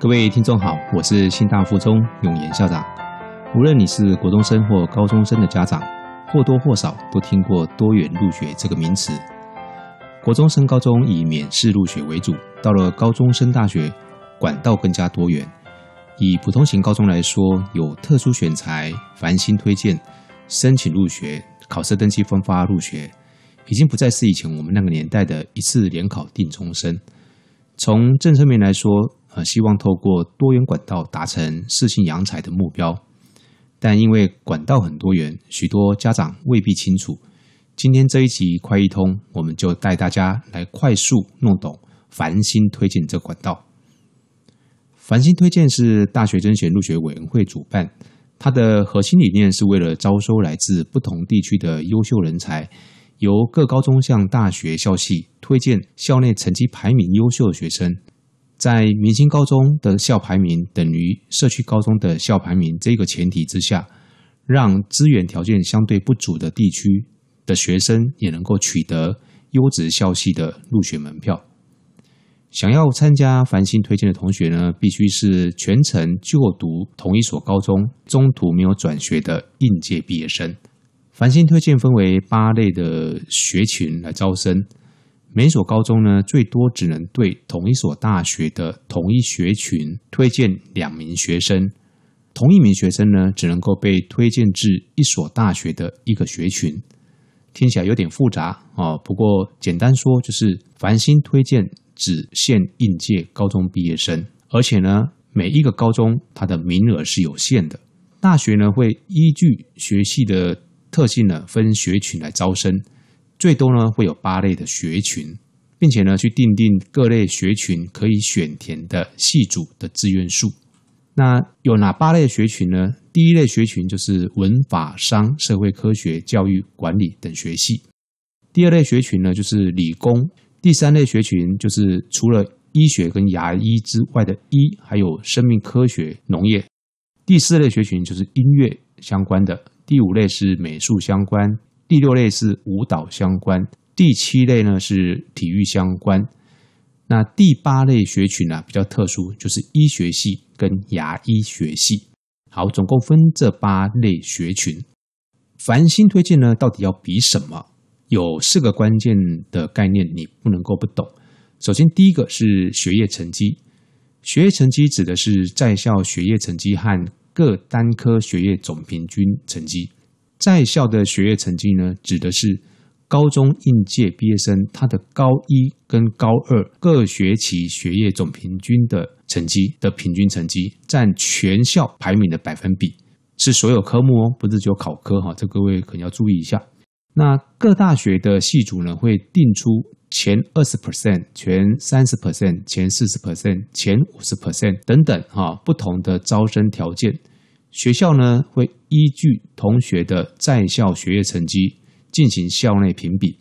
各位听众好，我是新大附中永言校长。无论你是国中生或高中生的家长，或多或少都听过多元入学这个名词。国中升高中以免试入学为主，到了高中升大学，管道更加多元。以普通型高中来说，有特殊选材、繁星推荐、申请入学、考试登记分发入学，已经不再是以前我们那个年代的一次联考定终身。从政策面来说，呃，希望透过多元管道达成适性扬才的目标，但因为管道很多元，许多家长未必清楚。今天这一集快一通，我们就带大家来快速弄懂繁星推荐这管道。繁星推荐是大学甄选入学委员会主办，它的核心理念是为了招收来自不同地区的优秀人才，由各高中向大学校系推荐校内成绩排名优秀的学生，在明星高中的校排名等于社区高中的校排名这个前提之下，让资源条件相对不足的地区。的学生也能够取得优质校系的入学门票。想要参加繁星推荐的同学呢，必须是全程就读同一所高中、中途没有转学的应届毕业生。繁星推荐分为八类的学群来招生，每所高中呢，最多只能对同一所大学的同一学群推荐两名学生，同一名学生呢，只能够被推荐至一所大学的一个学群。听起来有点复杂啊，不过简单说就是繁星推荐只限应届高中毕业生，而且呢，每一个高中它的名额是有限的。大学呢会依据学系的特性呢分学群来招生，最多呢会有八类的学群，并且呢去定定各类学群可以选填的系组的志愿数。那有哪八类学群呢？第一类学群就是文法商、社会科学、教育管理等学系；第二类学群呢就是理工；第三类学群就是除了医学跟牙医之外的医，还有生命科学、农业；第四类学群就是音乐相关的；第五类是美术相关；第六类是舞蹈相关；第七类呢是体育相关。那第八类学群呢比较特殊，就是医学系跟牙医学系。好，总共分这八类学群。繁星推荐呢，到底要比什么？有四个关键的概念，你不能够不懂。首先，第一个是学业成绩。学业成绩指的是在校学业成绩和各单科学业总平均成绩。在校的学业成绩呢，指的是。高中应届毕业生，他的高一跟高二各学期学业总平均的成绩的平均成绩，占全校排名的百分比，是所有科目哦，不是只有考科哈，这各位可能要注意一下。那各大学的系主呢，会定出前二十 percent、前三十 percent、前四十 percent、前五十 percent 等等哈不同的招生条件，学校呢会依据同学的在校学业成绩。进行校内评比，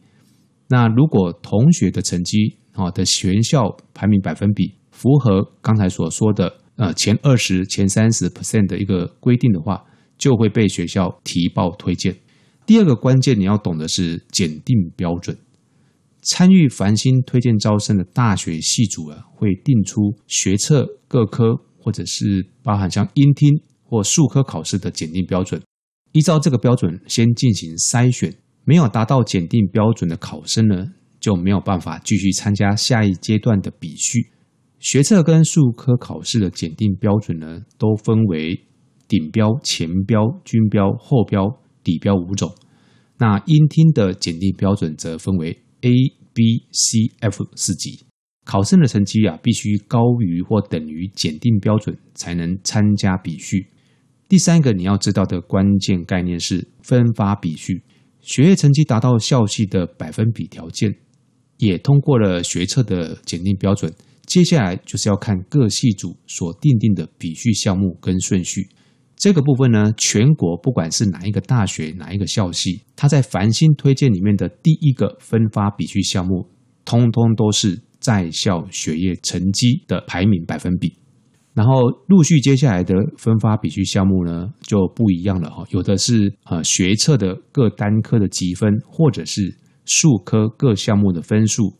那如果同学的成绩啊的全校排名百分比符合刚才所说的呃前二十、前三十 percent 的一个规定的话，就会被学校提报推荐。第二个关键你要懂的是检定标准。参与繁星推荐招生的大学系主啊，会定出学测各科或者是包含像音听或数科考试的检定标准，依照这个标准先进行筛选。没有达到检定标准的考生呢，就没有办法继续参加下一阶段的比序。学测跟数科考试的检定标准呢，都分为顶标、前标、均标、后标、底标五种。那音听的检定标准则分为 A、B、C、F 四级。考生的成绩啊，必须高于或等于检定标准，才能参加比序。第三个你要知道的关键概念是分发比序。学业成绩达到校系的百分比条件，也通过了学测的检定标准。接下来就是要看各系组所定定的比序项目跟顺序。这个部分呢，全国不管是哪一个大学、哪一个校系，它在繁星推荐里面的第一个分发比序项目，通通都是在校学业成绩的排名百分比。然后陆续接下来的分发比序项目呢就不一样了哈，有的是呃学测的各单科的积分，或者是数科各项目的分数，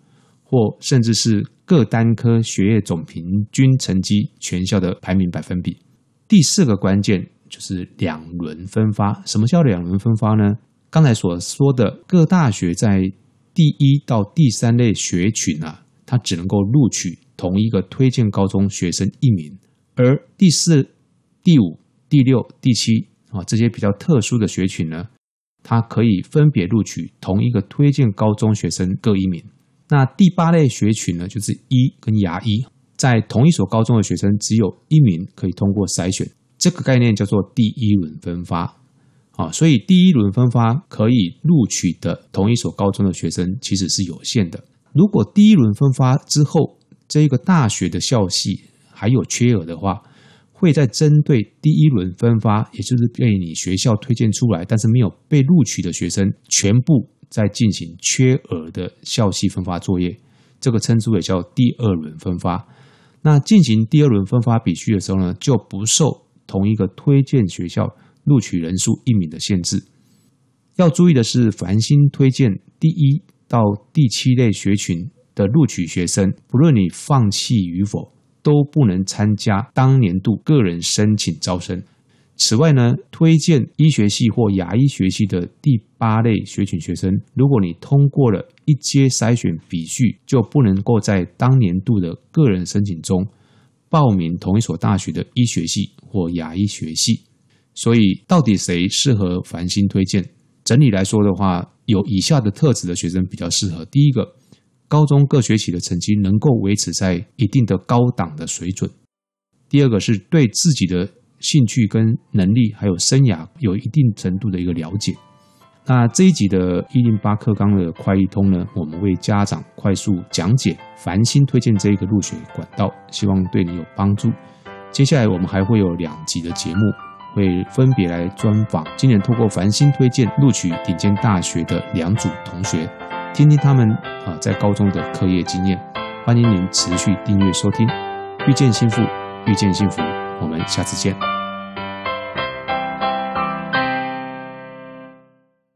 或甚至是各单科学业总平均成绩全校的排名百分比。第四个关键就是两轮分发。什么叫两轮分发呢？刚才所说的各大学在第一到第三类学群啊，它只能够录取同一个推荐高中学生一名，而第四、第五、第六、第七啊这些比较特殊的学群呢，它可以分别录取同一个推荐高中学生各一名。那第八类学群呢，就是医跟牙医，在同一所高中的学生只有一名可以通过筛选，这个概念叫做第一轮分发。啊，所以第一轮分发可以录取的同一所高中的学生其实是有限的。如果第一轮分发之后，这个大学的校系还有缺额的话，会在针对第一轮分发，也就是被你学校推荐出来但是没有被录取的学生，全部。在进行缺额的校系分发作业，这个称之为叫第二轮分发。那进行第二轮分发比序的时候呢，就不受同一个推荐学校录取人数一名的限制。要注意的是，繁星推荐第一到第七类学群的录取学生，不论你放弃与否，都不能参加当年度个人申请招生。此外呢，推荐医学系或牙医学系的第八类学群学生，如果你通过了一阶筛选比序，就不能够在当年度的个人申请中报名同一所大学的医学系或牙医学系。所以，到底谁适合繁星推荐？整体来说的话，有以下的特质的学生比较适合：第一个，高中各学期的成绩能够维持在一定的高档的水准；第二个是对自己的。兴趣跟能力还有生涯有一定程度的一个了解。那这一集的一零八课纲的快易通呢，我们为家长快速讲解繁星推荐这一个入学管道，希望对你有帮助。接下来我们还会有两集的节目，会分别来专访今年透过繁星推荐录取顶尖大学的两组同学，听听他们啊在高中的课业经验。欢迎您持续订阅收听，遇见幸福，遇见幸福。我们下次见。